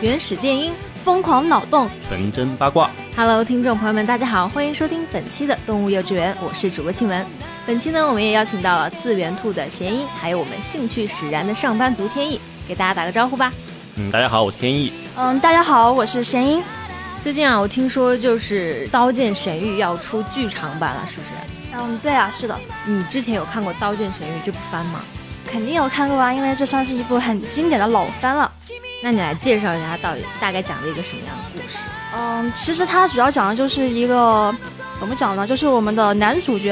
原始电音，疯狂脑洞，纯真八卦。Hello，听众朋友们，大家好，欢迎收听本期的动物幼稚园，我是主播庆文。本期呢，我们也邀请到了次元兔的弦音，还有我们兴趣使然的上班族天意，给大家打个招呼吧。嗯，大家好，我是天意。嗯，大家好，我是弦音。最近啊，我听说就是《刀剑神域》要出剧场版了，是不是？嗯，对啊，是的。你之前有看过《刀剑神域》这部番吗？肯定有看过啊，因为这算是一部很经典的老番了。那你来介绍一下它到底大概讲了一个什么样的故事？嗯，其实它主要讲的就是一个怎么讲呢？就是我们的男主角，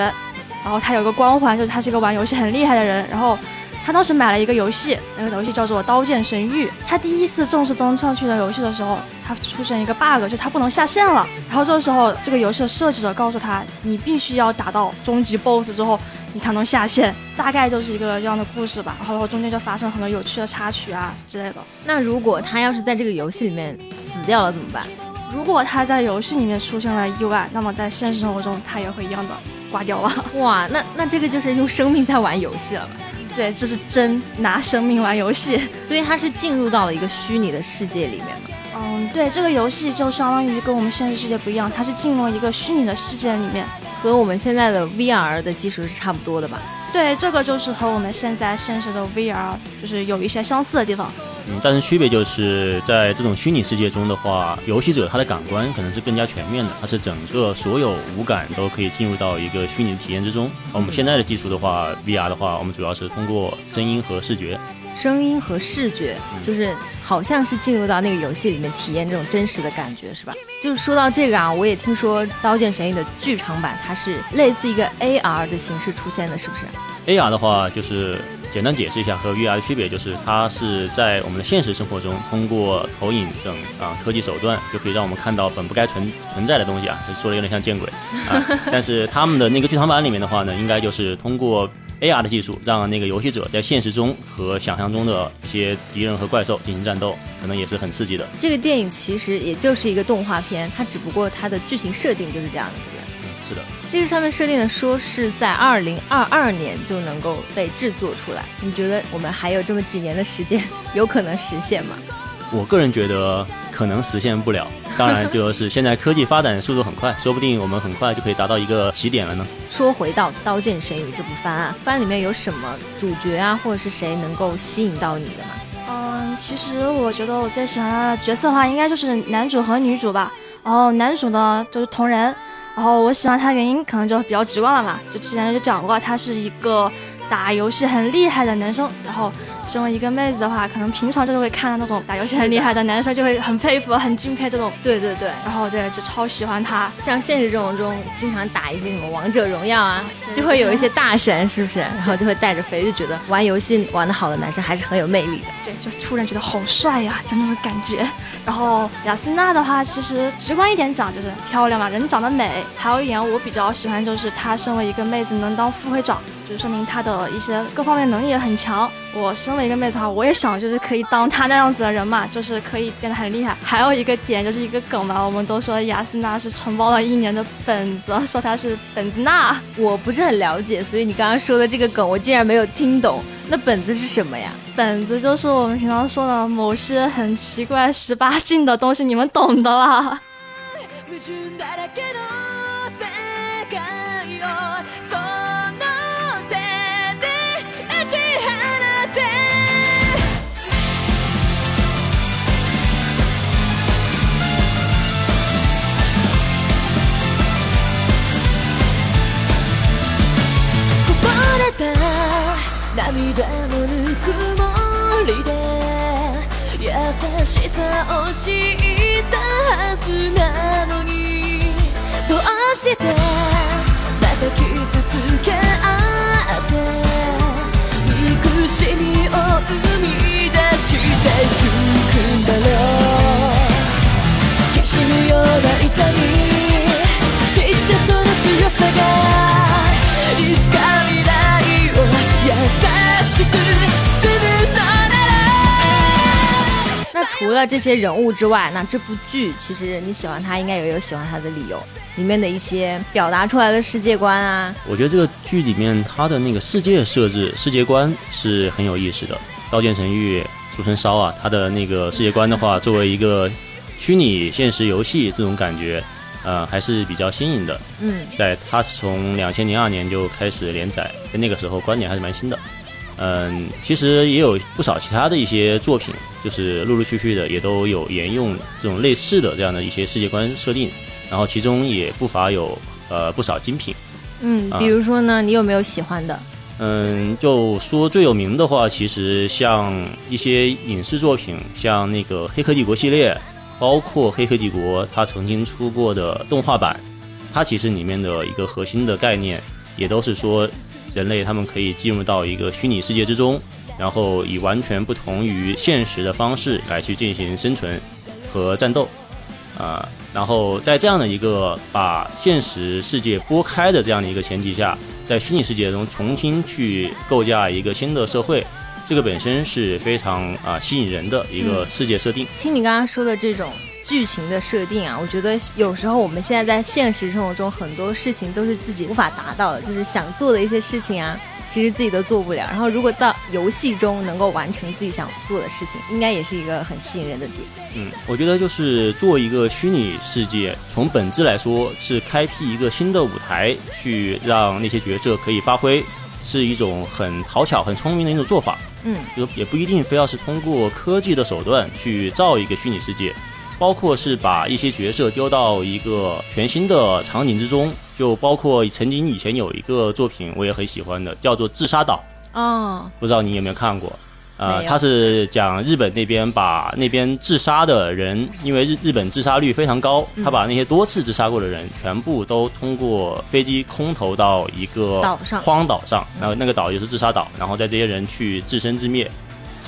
然后他有个光环，就是他是一个玩游戏很厉害的人。然后他当时买了一个游戏，那个游戏叫做《刀剑神域》。他第一次正式登上去的游戏的时候，他出现一个 bug，就是他不能下线了。然后这个时候，这个游戏的设计者告诉他，你必须要打到终极 BOSS 之后。你才能下线，大概就是一个这样的故事吧。然后中间就发生很多有趣的插曲啊之类的。那如果他要是在这个游戏里面死掉了怎么办？如果他在游戏里面出现了意外，那么在现实生活中他也会一样的挂掉了。哇，那那这个就是用生命在玩游戏了吧？对，这是真拿生命玩游戏。所以他是进入到了一个虚拟的世界里面吗？嗯，对，这个游戏就相当于跟我们现实世界不一样，它是进入一个虚拟的世界里面。和我们现在的 VR 的技术是差不多的吧？对，这个就是和我们现在现实的 VR 就是有一些相似的地方。嗯，但是区别就是在这种虚拟世界中的话，游戏者他的感官可能是更加全面的，它是整个所有五感都可以进入到一个虚拟体验之中。我们现在的技术的话，VR 的话，我们主要是通过声音和视觉。声音和视觉，就是好像是进入到那个游戏里面体验这种真实的感觉，是吧？就是说到这个啊，我也听说《刀剑神域》的剧场版，它是类似一个 AR 的形式出现的，是不是？AR 的话，就是简单解释一下和 VR 的区别，就是它是在我们的现实生活中，通过投影等啊科技手段，就可以让我们看到本不该存存在的东西啊。这说的有点像见鬼啊，但是他们的那个剧场版里面的话呢，应该就是通过。AR 的技术让那个游戏者在现实中和想象中的一些敌人和怪兽进行战斗，可能也是很刺激的。这个电影其实也就是一个动画片，它只不过它的剧情设定就是这样的，对不对？嗯，是的。这个上面设定的说是在二零二二年就能够被制作出来，你觉得我们还有这么几年的时间，有可能实现吗？我个人觉得可能实现不了。当然，就是现在科技发展速度很快，说不定我们很快就可以达到一个起点了呢。说回到《刀剑神域》这部番啊，番里面有什么主角啊，或者是谁能够吸引到你的吗？嗯，其实我觉得我最喜欢的角色的话，应该就是男主和女主吧。然后男主呢就是同人，然后我喜欢他原因可能就比较直观了嘛，就之前就讲过，他是一个。打游戏很厉害的男生，然后身为一个妹子的话，可能平常就是会看到那种打游戏很厉害的男生，就会很佩服、很敬佩这种。对对对，然后对，就超喜欢他。像现实生活中经常打一些什么王者荣耀啊，就会有一些大神，是不是？然后就会带着飞，就觉得玩游戏玩得好的男生还是很有魅力的。对，就突然觉得好帅呀，就那种感觉。然后雅斯娜的话，其实直观一点讲就是漂亮嘛，人长得美。还有一点我比较喜欢，就是她身为一个妹子能当副会长。就说明她的一些各方面能力也很强。我身为一个妹子哈，我也想就是可以当她那样子的人嘛，就是可以变得很厉害。还有一个点就是一个梗嘛，我们都说雅斯娜是承包了一年的本子，说她是本子娜。我不是很了解，所以你刚刚说的这个梗我竟然没有听懂。那本子是什么呀？本子就是我们平常说的某些很奇怪十八禁的东西，你们懂的啦。さを知ったはずなのに。どうしてまた傷つけ合って。憎しみを生み出してゆくんだろう。きしむような痛み。知ってその強さがいつか未来を優しく除了这些人物之外，那这部剧其实你喜欢它，应该也有喜欢它的理由。里面的一些表达出来的世界观啊，我觉得这个剧里面它的那个世界设置、世界观是很有意思的。《刀剑神域》竹村烧啊，它的那个世界观的话，作为一个虚拟现实游戏，这种感觉，呃，还是比较新颖的。嗯，在它是从两千零二年就开始连载，在那个时候观点还是蛮新的。嗯，其实也有不少其他的一些作品，就是陆陆续续的也都有沿用这种类似的这样的一些世界观设定。然后其中也不乏有呃不少精品，嗯，比如说呢，你有没有喜欢的？嗯，就说最有名的话，其实像一些影视作品，像那个《黑客帝国》系列，包括《黑客帝国》它曾经出过的动画版，它其实里面的一个核心的概念，也都是说人类他们可以进入到一个虚拟世界之中，然后以完全不同于现实的方式来去进行生存和战斗，啊。然后在这样的一个把现实世界拨开的这样的一个前提下，在虚拟世界中重新去构架一个新的社会，这个本身是非常啊吸引人的一个世界设定。听你刚刚说的这种剧情的设定啊，我觉得有时候我们现在在现实生活中很多事情都是自己无法达到的，就是想做的一些事情啊。其实自己都做不了，然后如果到游戏中能够完成自己想做的事情，应该也是一个很吸引人的点。嗯，我觉得就是做一个虚拟世界，从本质来说是开辟一个新的舞台，去让那些角色可以发挥，是一种很讨巧、很聪明的一种做法。嗯，就也不一定非要是通过科技的手段去造一个虚拟世界。包括是把一些角色丢到一个全新的场景之中，就包括曾经以前有一个作品我也很喜欢的，叫做《自杀岛》。哦，不知道你有没有看过？呃，他是讲日本那边把那边自杀的人，因为日日本自杀率非常高，他把那些多次自杀过的人全部都通过飞机空投到一个荒岛上，然后那个岛就是自杀岛，然后在这些人去自生自灭。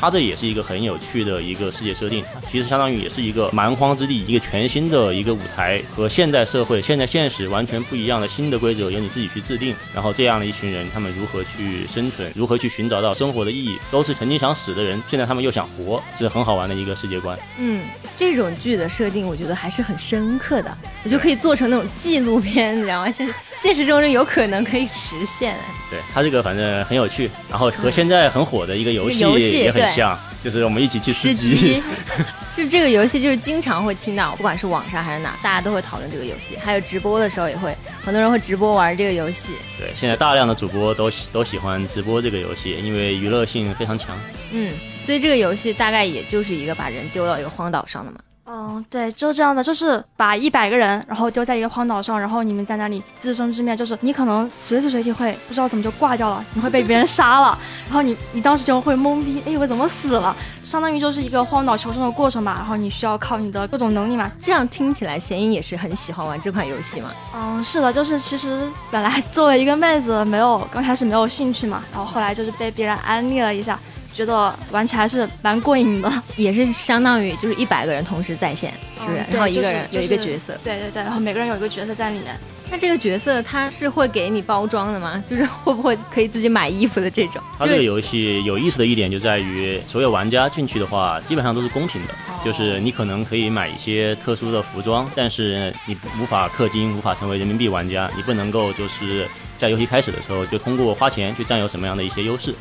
它这也是一个很有趣的一个世界设定，其实相当于也是一个蛮荒之地，一个全新的一个舞台，和现代社会、现在现实完全不一样的新的规则，由你自己去制定。然后这样的一群人，他们如何去生存，如何去寻找到生活的意义，都是曾经想死的人，现在他们又想活，是很好玩的一个世界观。嗯，这种剧的设定，我觉得还是很深刻的，我就可以做成那种纪录片，你知道吗？现现实中有可能可以实现。对它这个反正很有趣，然后和现在很火的一个游戏也很。像就是我们一起去吃鸡，是这个游戏，就是经常会听到，不管是网上还是哪，大家都会讨论这个游戏。还有直播的时候也会，很多人会直播玩这个游戏。对，现在大量的主播都都喜欢直播这个游戏，因为娱乐性非常强。嗯，所以这个游戏大概也就是一个把人丢到一个荒岛上的嘛。嗯，对，就这样的，就是把一百个人，然后丢在一个荒岛上，然后你们在那里自生自灭，就是你可能随时随地会不知道怎么就挂掉了，你会被别人杀了，然后你你当时就会懵逼，哎，我怎么死了？相当于就是一个荒岛求生的过程吧，然后你需要靠你的各种能力嘛。这样听起来，贤英也是很喜欢玩这款游戏嘛？嗯，是的，就是其实本来作为一个妹子，没有刚开始没有兴趣嘛，然后后来就是被别人安利了一下。觉得玩起来是蛮过瘾的，也是相当于就是一百个人同时在线，是不是？然后一个人有一个角色，对对对，然后每个人有一个角色在里面。那这个角色他是会给你包装的吗？就是会不会可以自己买衣服的这种？它这个游戏有意思的一点就在于，所有玩家进去的话，基本上都是公平的，就是你可能可以买一些特殊的服装，但是你无法氪金，无法成为人民币玩家，你不能够就是在游戏开始的时候就通过花钱去占有什么样的一些优势。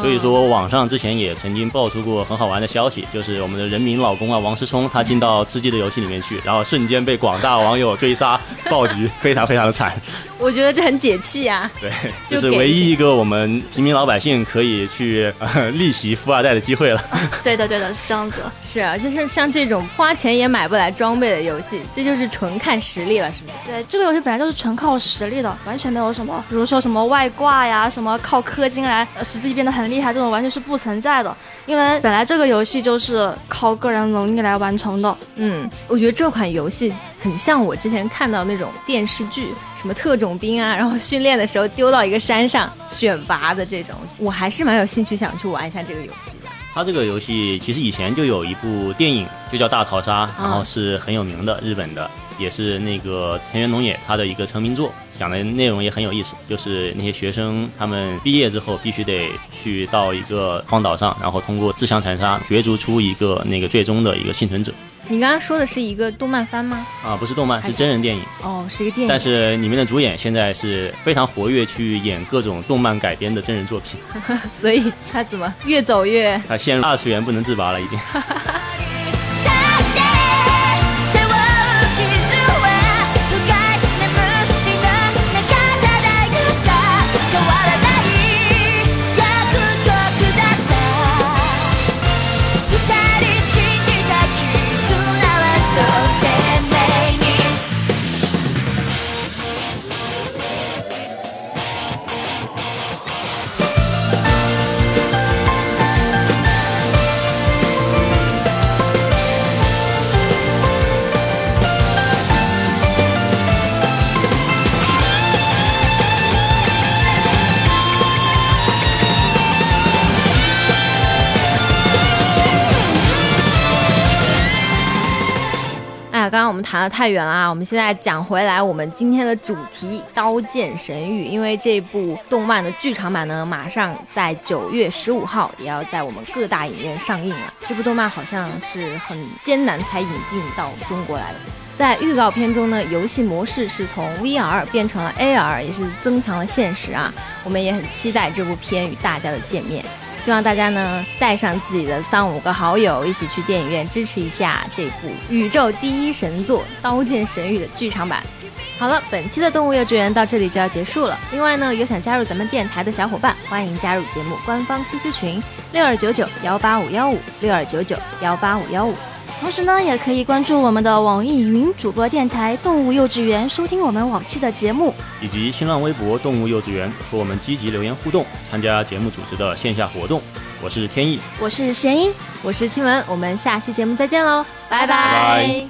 所以说，网上之前也曾经爆出过很好玩的消息，就是我们的人民老公啊，王思聪，他进到吃鸡的游戏里面去，然后瞬间被广大网友追杀暴局，非常非常的惨。我觉得这很解气啊！对，就是唯一一个我们平民老百姓可以去逆袭富二代的机会了。对的，对的，是这样子。是啊，就是像这种花钱也买不来装备的游戏，这就是纯看实力了，是不是？对，这个游戏本来就是纯靠实力的，完全没有什么，比如说什么外挂呀，什么靠氪金来使自己变得很厉害，这种完全是不存在的。因为本来这个游戏就是靠个人能力来完成的。嗯，我觉得这款游戏很像我之前看到那种电视剧，什么特种兵啊，然后训练的时候丢到一个山上选拔的这种，我还是蛮有兴趣想去玩一下这个游戏的。它这个游戏其实以前就有一部电影，就叫《大逃杀》，然后是很有名的日本的。也是那个田园农野他的一个成名作，讲的内容也很有意思，就是那些学生他们毕业之后必须得去到一个荒岛上，然后通过自相残杀角逐出一个那个最终的一个幸存者你刚刚说的是一个动漫番吗？啊，不是动漫，是真人电影。哦，是一个电影。但是里面的主演现在是非常活跃，去演各种动漫改编的真人作品。所以他怎么越走越……他陷入二次元不能自拔了，已经。太远了啊！我们现在讲回来，我们今天的主题《刀剑神域》，因为这部动漫的剧场版呢，马上在九月十五号也要在我们各大影院上映了。这部动漫好像是很艰难才引进到中国来的。在预告片中呢，游戏模式是从 VR 变成了 AR，也是增强了现实啊。我们也很期待这部片与大家的见面。希望大家呢带上自己的三五个好友，一起去电影院支持一下这部宇宙第一神作《刀剑神域》的剧场版。好了，本期的动物幼稚园到这里就要结束了。另外呢，有想加入咱们电台的小伙伴，欢迎加入节目官方 QQ 群六二九九幺八五幺五六二九九幺八五幺五。同时呢，也可以关注我们的网易云主播电台“动物幼稚园”，收听我们往期的节目。以及新浪微博动物幼稚园和我们积极留言互动，参加节目组织的线下活动。我是天意，我是贤英，我是青文，我们下期节目再见喽，拜拜拜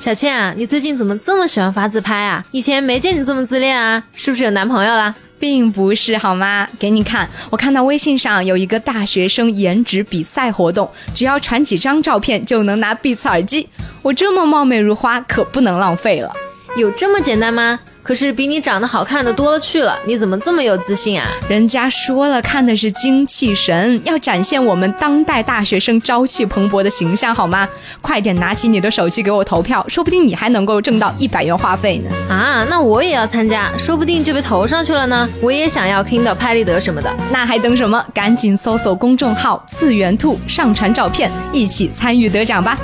小倩啊，你最近怎么这么喜欢发自拍啊？以前没见你这么自恋啊，是不是有男朋友啦？并不是好吗？给你看，我看到微信上有一个大学生颜值比赛活动，只要传几张照片就能拿 B 级耳机。我这么貌美如花，可不能浪费了。有这么简单吗？可是比你长得好看的多了去了，你怎么这么有自信啊？人家说了，看的是精气神，要展现我们当代大学生朝气蓬勃的形象，好吗？快点拿起你的手机给我投票，说不定你还能够挣到一百元话费呢。啊，那我也要参加，说不定就被投上去了呢。我也想要 Kindle 拍立得什么的。那还等什么？赶紧搜索公众号“次元兔”，上传照片，一起参与得奖吧。